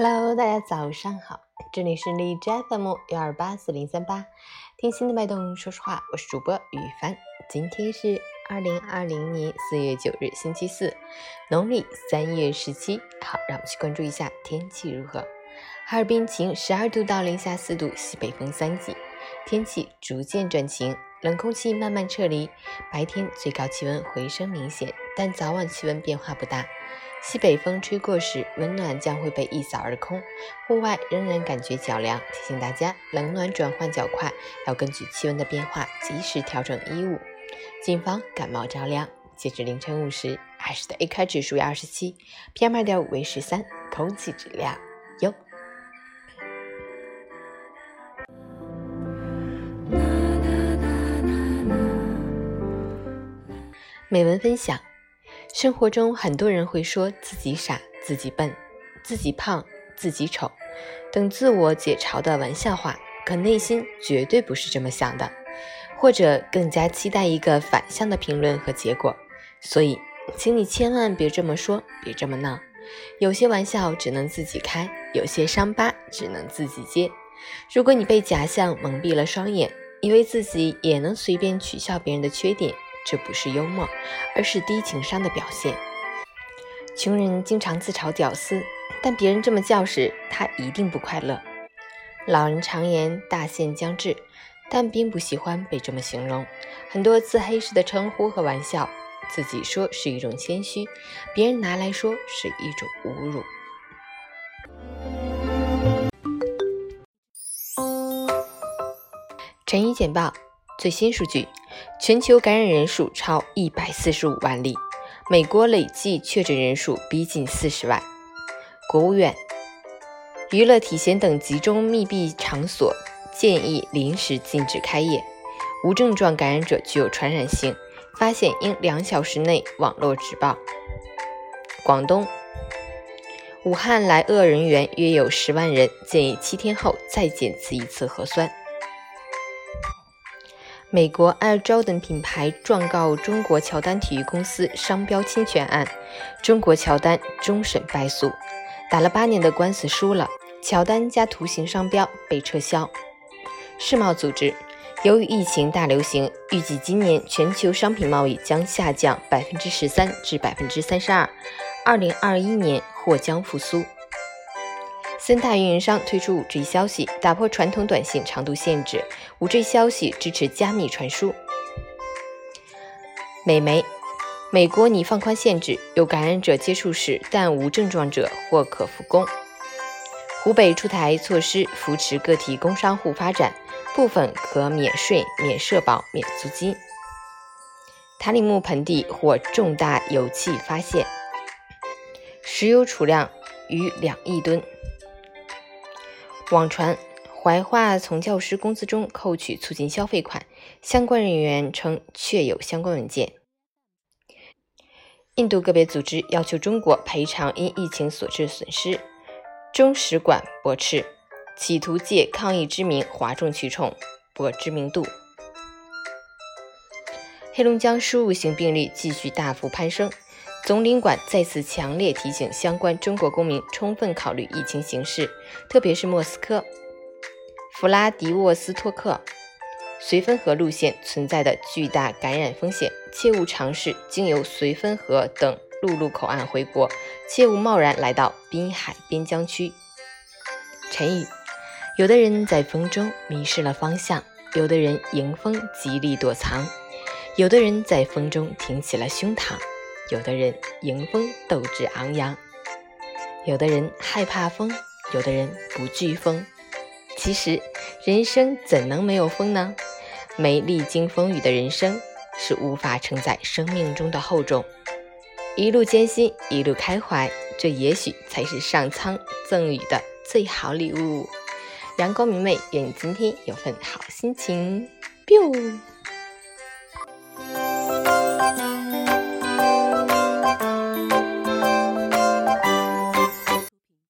Hello，大家早上好，这里是荔枝 FM 幺二八四零三八，听心的脉动，说实话，我是主播雨帆。今天是二零二零年四月九日，星期四，农历三月十七。好，让我们去关注一下天气如何。哈尔滨晴，十二度到零下四度，西北风三级，天气逐渐转晴，冷空气慢慢撤离，白天最高气温回升明显，但早晚气温变化不大。西北风吹过时，温暖将会被一扫而空，户外仍然感觉较凉。提醒大家，冷暖转换较快，要根据气温的变化及时调整衣物，谨防感冒着凉。截至凌晨五时，海市的 AQI 指数为二十七，PM 二点五为十三，空气质量优。美文分享。生活中，很多人会说自己傻、自己笨、自己胖、自己丑等自我解嘲的玩笑话，可内心绝对不是这么想的，或者更加期待一个反向的评论和结果。所以，请你千万别这么说，别这么闹。有些玩笑只能自己开，有些伤疤只能自己揭。如果你被假象蒙蔽了双眼，以为自己也能随便取笑别人的缺点。这不是幽默，而是低情商的表现。穷人经常自嘲屌丝，但别人这么叫时，他一定不快乐。老人常言大限将至，但并不喜欢被这么形容。很多自黑式的称呼和玩笑，自己说是一种谦虚，别人拿来说是一种侮辱。晨语简报。最新数据，全球感染人数超一百四十五万例，美国累计确诊人数逼近四十万。国务院，娱乐体闲等集中密闭场所建议临时禁止开业。无症状感染者具有传染性，发现应两小时内网络直报。广东，武汉来鄂人员约有十万人，建议七天后再检测一次核酸。美国 Air Jordan 品牌状告中国乔丹体育公司商标侵权案，中国乔丹终审败诉，打了八年的官司输了，乔丹加图形商标被撤销。世贸组织，由于疫情大流行，预计今年全球商品贸易将下降百分之十三至百分之三十二，二零二一年或将复苏。三大运营商推出 5G 消息，打破传统短信长度限制。5G 消息支持加密传输。美媒：美国拟放宽限制，有感染者接触史但无症状者或可复工。湖北出台措施扶持个体工商户发展，部分可免税、免社保、免租金。塔里木盆地或重大油气发现，石油储量逾两亿吨。网传怀化从教师工资中扣取促进消费款，相关人员称确有相关文件。印度个别组织要求中国赔偿因疫情所致损失，中使馆驳斥，企图借抗疫之名哗众取宠，博知名度。黑龙江输入型病例继续大幅攀升。总领馆再次强烈提醒相关中国公民充分考虑疫情形势，特别是莫斯科、弗拉迪沃斯托克、绥芬河路线存在的巨大感染风险，切勿尝试经由绥芬河等陆路口岸回国，切勿贸然来到滨海边疆区。陈宇：有的人在风中迷失了方向，有的人迎风极力躲藏，有的人在风中挺起了胸膛。有的人迎风斗志昂扬，有的人害怕风，有的人不惧风。其实人生怎能没有风呢？没历经风雨的人生是无法承载生命中的厚重。一路艰辛，一路开怀，这也许才是上苍赠予的最好礼物。阳光明媚，愿你今天有份好心情。biu。